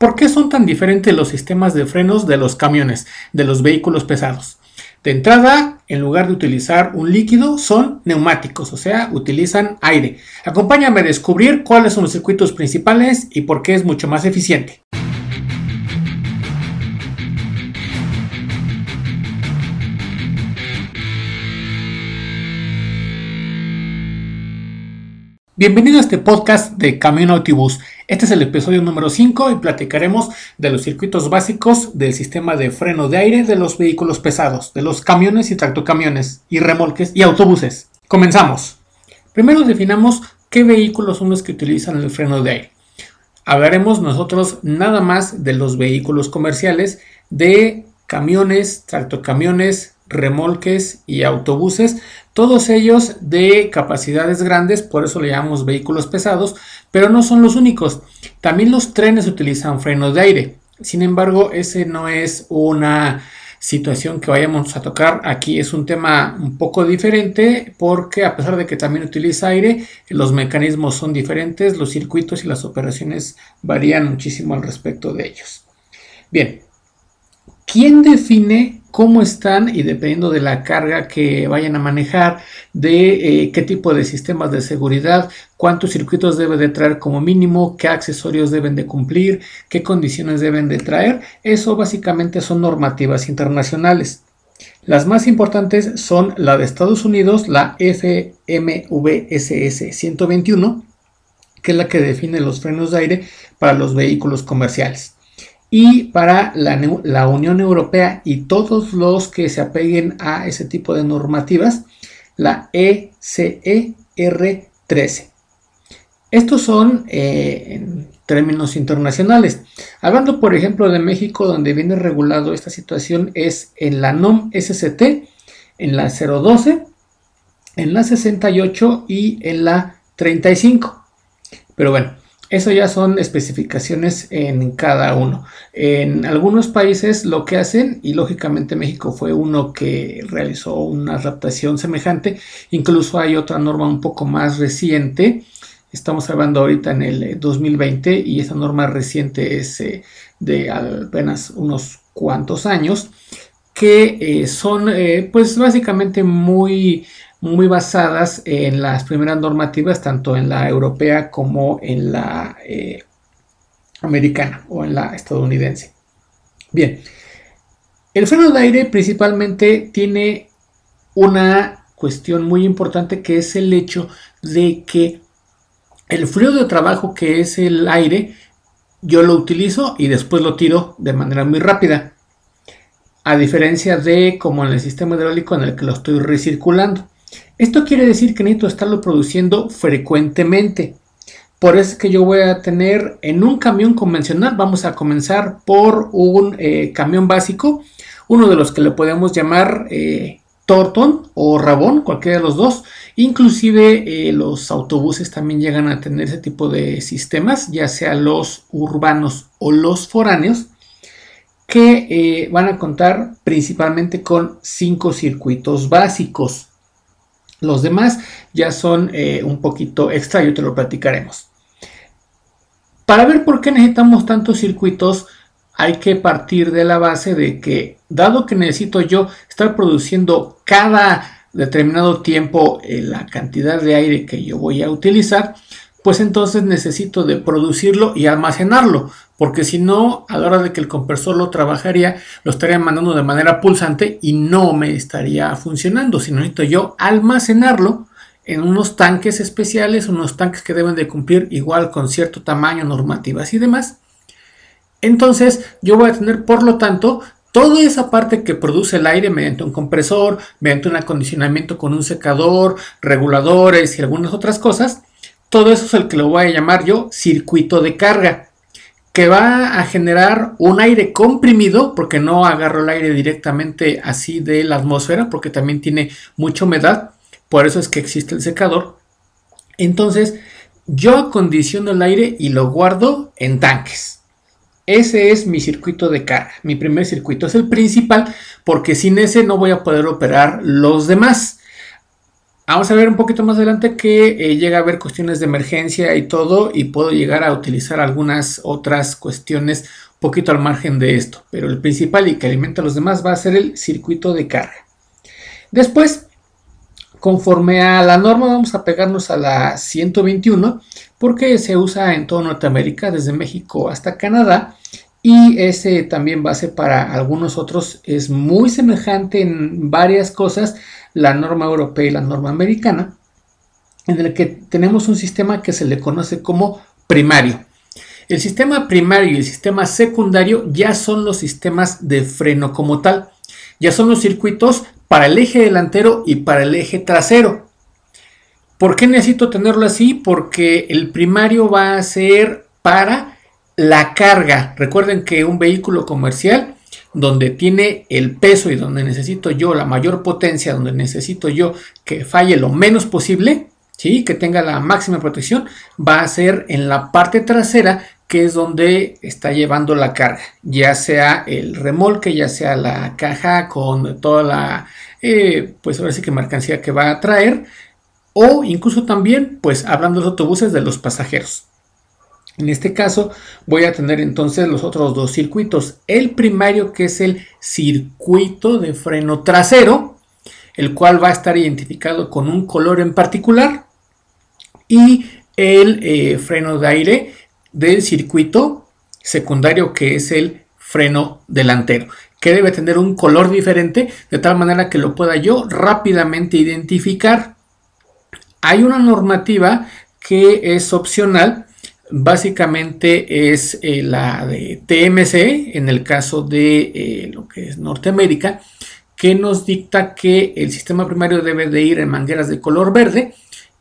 ¿Por qué son tan diferentes los sistemas de frenos de los camiones, de los vehículos pesados? De entrada, en lugar de utilizar un líquido, son neumáticos, o sea, utilizan aire. Acompáñame a descubrir cuáles son los circuitos principales y por qué es mucho más eficiente. Bienvenido a este podcast de Camino Autobús. Este es el episodio número 5 y platicaremos de los circuitos básicos del sistema de freno de aire de los vehículos pesados, de los camiones y tractocamiones, y remolques y autobuses. Comenzamos. Primero definamos qué vehículos son los que utilizan el freno de aire. Hablaremos nosotros nada más de los vehículos comerciales, de camiones, tractocamiones, remolques y autobuses, todos ellos de capacidades grandes, por eso le llamamos vehículos pesados, pero no son los únicos. También los trenes utilizan frenos de aire. Sin embargo, ese no es una situación que vayamos a tocar aquí. Es un tema un poco diferente porque a pesar de que también utiliza aire, los mecanismos son diferentes, los circuitos y las operaciones varían muchísimo al respecto de ellos. Bien, ¿quién define cómo están y dependiendo de la carga que vayan a manejar, de eh, qué tipo de sistemas de seguridad, cuántos circuitos debe de traer como mínimo, qué accesorios deben de cumplir, qué condiciones deben de traer. Eso básicamente son normativas internacionales. Las más importantes son la de Estados Unidos, la FMVSS 121, que es la que define los frenos de aire para los vehículos comerciales y para la, Unión Europea y todos los que se apeguen a ese tipo de normativas, la ECER 13. Estos son eh, términos internacionales. Hablando, por ejemplo, de México, donde viene regulado esta situación, es en la NOM SCT, en la 012, en la 68 y en la 35. Pero bueno, eso ya son especificaciones en cada uno. En algunos países lo que hacen, y lógicamente México fue uno que realizó una adaptación semejante, incluso hay otra norma un poco más reciente, estamos hablando ahorita en el 2020 y esa norma reciente es eh, de apenas unos cuantos años, que eh, son eh, pues básicamente muy muy basadas en las primeras normativas, tanto en la europea como en la eh, americana o en la estadounidense. Bien, el freno de aire principalmente tiene una cuestión muy importante que es el hecho de que el fluido de trabajo que es el aire, yo lo utilizo y después lo tiro de manera muy rápida. A diferencia de como en el sistema hidráulico en el que lo estoy recirculando. Esto quiere decir que necesito estarlo produciendo frecuentemente. Por eso es que yo voy a tener en un camión convencional, vamos a comenzar por un eh, camión básico, uno de los que le podemos llamar eh, Torton o Rabón, cualquiera de los dos. Inclusive eh, los autobuses también llegan a tener ese tipo de sistemas, ya sea los urbanos o los foráneos, que van a contar principalmente con cinco circuitos básicos. Los demás ya son eh, un poquito extra y te lo platicaremos. Para ver por qué necesitamos tantos circuitos, hay que partir de la base de que, dado que necesito yo estar produciendo cada determinado tiempo eh, la cantidad de aire que yo voy a utilizar, pues entonces necesito de producirlo y almacenarlo, porque si no, a la hora de que el compresor lo trabajaría, lo estaría mandando de manera pulsante y no me estaría funcionando, sino necesito yo almacenarlo en unos tanques especiales, unos tanques que deben de cumplir igual con cierto tamaño, normativas y demás. Entonces yo voy a tener, por lo tanto, toda esa parte que produce el aire mediante un compresor, mediante un acondicionamiento con un secador, reguladores y algunas otras cosas, todo eso es el que lo voy a llamar yo circuito de carga, que va a generar un aire comprimido, porque no agarro el aire directamente así de la atmósfera, porque también tiene mucha humedad, por eso es que existe el secador. Entonces, yo acondiciono el aire y lo guardo en tanques. Ese es mi circuito de carga. Mi primer circuito es el principal porque sin ese no voy a poder operar los demás. Vamos a ver un poquito más adelante que eh, llega a haber cuestiones de emergencia y todo y puedo llegar a utilizar algunas otras cuestiones un poquito al margen de esto, pero el principal y que alimenta a los demás va a ser el circuito de carga. Después, conforme a la norma vamos a pegarnos a la 121 porque se usa en toda Norteamérica, desde México hasta Canadá y ese también ser para algunos otros, es muy semejante en varias cosas, la norma europea y la norma americana, en el que tenemos un sistema que se le conoce como primario. El sistema primario y el sistema secundario ya son los sistemas de freno como tal. Ya son los circuitos para el eje delantero y para el eje trasero. ¿Por qué necesito tenerlo así? Porque el primario va a ser para la carga. Recuerden que un vehículo comercial donde tiene el peso y donde necesito yo la mayor potencia, donde necesito yo que falle lo menos posible, ¿sí? que tenga la máxima protección, va a ser en la parte trasera que es donde está llevando la carga, ya sea el remolque, ya sea la caja con toda la, eh, pues ahora sí que mercancía que va a traer, o incluso también, pues hablando de los autobuses de los pasajeros. En este caso voy a tener entonces los otros dos circuitos. El primario que es el circuito de freno trasero, el cual va a estar identificado con un color en particular. Y el eh, freno de aire del circuito secundario que es el freno delantero que debe tener un color diferente de tal manera que lo pueda yo rápidamente identificar. Hay una normativa que es opcional básicamente es eh, la de TMC, en el caso de eh, lo que es Norteamérica, que nos dicta que el sistema primario debe de ir en mangueras de color verde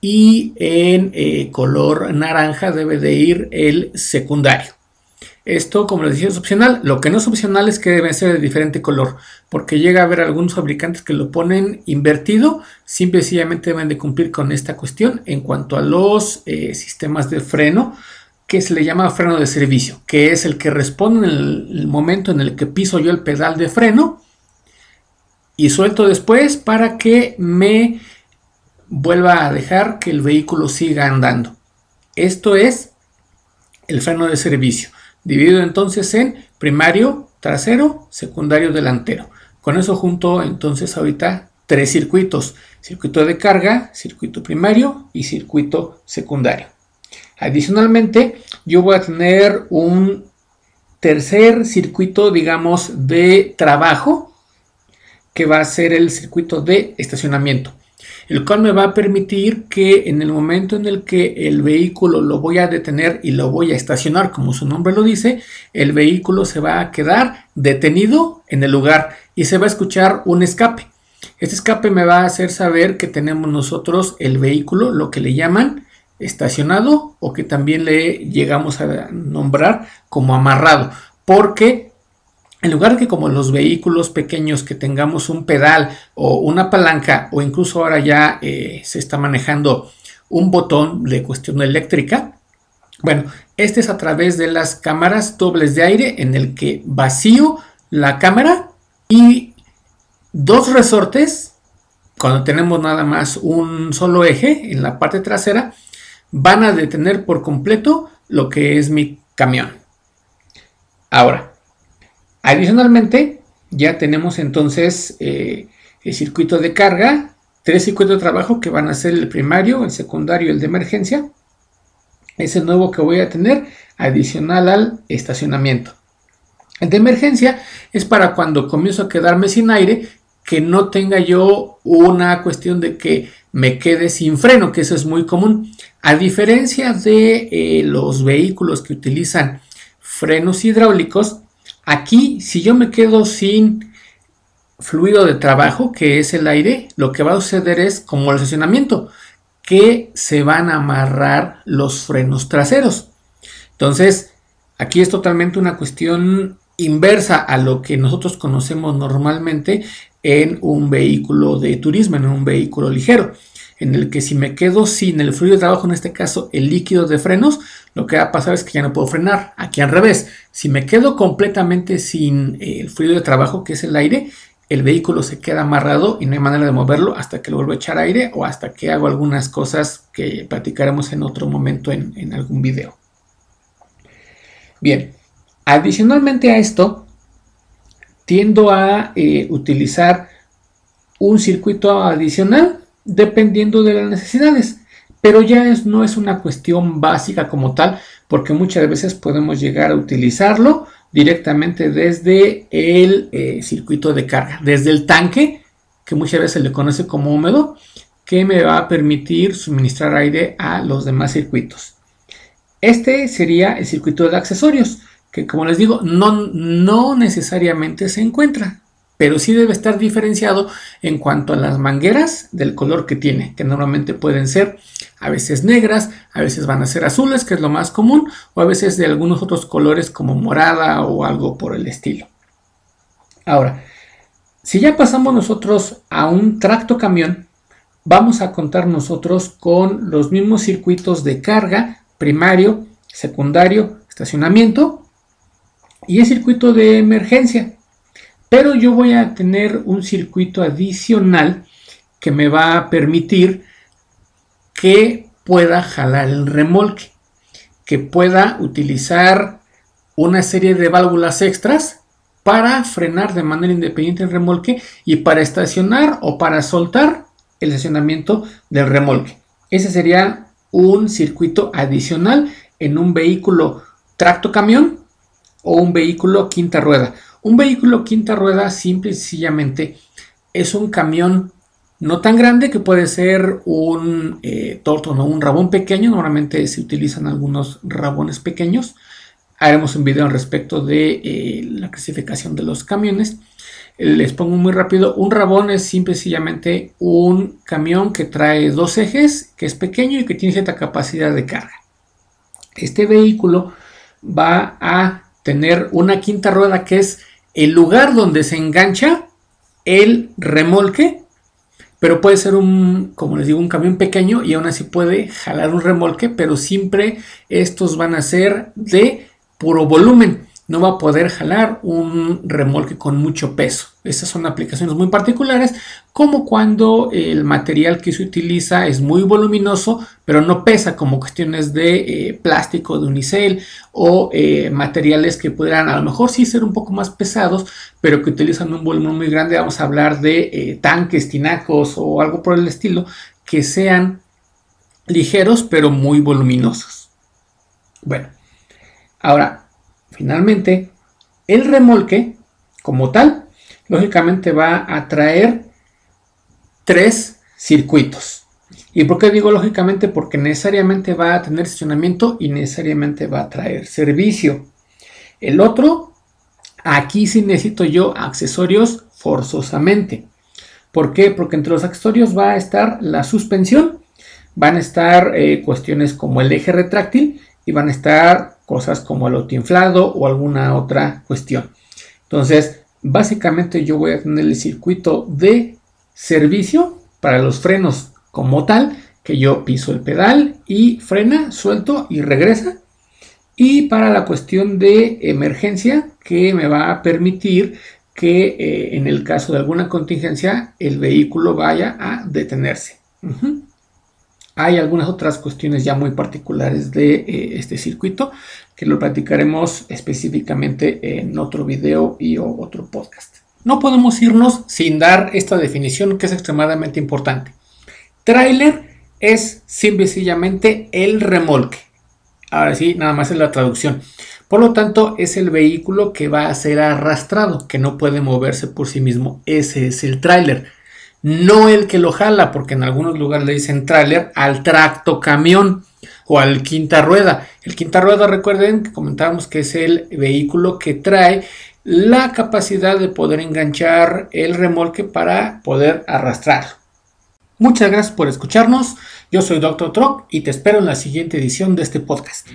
y en eh, color naranja debe de ir el secundario. Esto, como les decía, es opcional. Lo que no es opcional es que debe ser de diferente color, porque llega a haber algunos fabricantes que lo ponen invertido. Simple y sencillamente deben de cumplir con esta cuestión en cuanto a los eh, sistemas de freno, que se le llama freno de servicio, que es el que responde en el momento en el que piso yo el pedal de freno y suelto después para que me vuelva a dejar que el vehículo siga andando. Esto es el freno de servicio dividido entonces en primario trasero, secundario delantero. Con eso junto entonces ahorita tres circuitos, circuito de carga, circuito primario y circuito secundario. Adicionalmente, yo voy a tener un tercer circuito, digamos, de trabajo, que va a ser el circuito de estacionamiento el cual me va a permitir que en el momento en el que el vehículo lo voy a detener y lo voy a estacionar, como su nombre lo dice, el vehículo se va a quedar detenido en el lugar y se va a escuchar un escape. Este escape me va a hacer saber que tenemos nosotros el vehículo, lo que le llaman estacionado o que también le llegamos a nombrar como amarrado, porque en lugar de que como los vehículos pequeños que tengamos un pedal o una palanca o incluso ahora ya eh, se está manejando un botón de cuestión eléctrica, bueno, este es a través de las cámaras dobles de aire en el que vacío la cámara y dos resortes, cuando tenemos nada más un solo eje en la parte trasera, van a detener por completo lo que es mi camión. Ahora, Adicionalmente, ya tenemos entonces eh, el circuito de carga, tres circuitos de trabajo que van a ser el primario, el secundario y el de emergencia. Ese nuevo que voy a tener adicional al estacionamiento. El de emergencia es para cuando comienzo a quedarme sin aire, que no tenga yo una cuestión de que me quede sin freno, que eso es muy común. A diferencia de eh, los vehículos que utilizan frenos hidráulicos, Aquí, si yo me quedo sin fluido de trabajo, que es el aire, lo que va a suceder es como el estacionamiento, que se van a amarrar los frenos traseros. Entonces, aquí es totalmente una cuestión inversa a lo que nosotros conocemos normalmente en un vehículo de turismo, en un vehículo ligero en el que si me quedo sin el fluido de trabajo, en este caso el líquido de frenos, lo que va a pasar es que ya no puedo frenar. Aquí al revés, si me quedo completamente sin eh, el fluido de trabajo, que es el aire, el vehículo se queda amarrado y no hay manera de moverlo hasta que lo vuelvo a echar aire o hasta que hago algunas cosas que platicaremos en otro momento en, algún video. Bien, adicionalmente a esto, tiendo a eh, utilizar un circuito adicional dependiendo de las necesidades, pero ya no es una cuestión básica como tal, porque muchas veces podemos llegar a utilizarlo directamente desde el eh, circuito de carga, desde el tanque, que muchas veces se le conoce como húmedo, que me va a permitir suministrar aire a los demás circuitos. Este sería el circuito de accesorios, que como les digo, no, no necesariamente se encuentra pero sí debe estar diferenciado en cuanto a las mangueras del color que tiene, que normalmente pueden ser a veces negras, a veces van a ser azules, que es lo más común, o a veces de algunos otros colores como morada o algo por el estilo. Ahora, si ya pasamos nosotros a un tracto camión, vamos a contar nosotros con los mismos circuitos de carga, primario, secundario, estacionamiento y el circuito de emergencia. Pero yo voy a tener un circuito adicional que me va a permitir que pueda jalar el remolque, que pueda utilizar una serie de válvulas extras para frenar de manera independiente el remolque y para estacionar o para soltar el estacionamiento del remolque. Ese sería un circuito adicional en un vehículo tracto camión o un vehículo quinta rueda. Un vehículo quinta rueda simple y sencillamente es un camión no tan grande que puede ser un eh, torto o un rabón pequeño. Normalmente se utilizan algunos rabones pequeños. Haremos un video al respecto de eh, la clasificación de los camiones. Les pongo muy rápido. Un rabón es simple y sencillamente un camión que trae dos ejes, que es pequeño y que tiene cierta capacidad de carga. Este vehículo va a tener una quinta rueda que es el lugar donde se engancha el remolque, pero puede ser un, como les digo, un camión pequeño y aún así puede jalar un remolque, pero siempre estos van a ser de puro volumen no va a poder jalar un remolque con mucho peso. Estas son aplicaciones muy particulares, como cuando el material que se utiliza es muy voluminoso, pero no pesa, como cuestiones de eh, plástico, de unicel o eh, materiales que pudieran a lo mejor sí ser un poco más pesados, pero que utilizan un volumen muy grande. Vamos a hablar de eh, tanques, tinacos o algo por el estilo, que sean ligeros, pero muy voluminosos. Bueno, ahora Finalmente, el remolque, como tal, lógicamente va a traer tres circuitos. ¿Y por qué digo lógicamente? Porque necesariamente va a tener estacionamiento y necesariamente va a traer servicio. El otro, aquí sí necesito yo accesorios forzosamente. ¿Por qué? Porque entre los accesorios va a estar la suspensión, van a estar eh, cuestiones como el eje retráctil y van a estar cosas como el inflado o alguna otra cuestión. Entonces, básicamente yo voy a tener el circuito de servicio para los frenos como tal, que yo piso el pedal y frena, suelto y regresa. Y para la cuestión de emergencia, que me va a permitir que eh, en el caso de alguna contingencia el vehículo vaya a detenerse. Hay algunas otras cuestiones ya muy particulares de eh, este circuito que lo platicaremos específicamente en otro video y otro podcast. No podemos irnos sin dar esta definición que es extremadamente importante. Trailer es sencillamente el remolque. Ahora sí, nada más es la traducción. Por lo tanto, es el vehículo que va a ser arrastrado, que no puede moverse por sí mismo. Ese es el tráiler no el que lo jala, porque en algunos lugares le dicen tráiler al tracto camión o al quinta rueda. El quinta rueda, recuerden que comentábamos que es el vehículo que trae la capacidad de poder enganchar el remolque para poder arrastrar. Muchas gracias por escucharnos. Yo soy Dr. Troc y te espero en la siguiente edición de este podcast.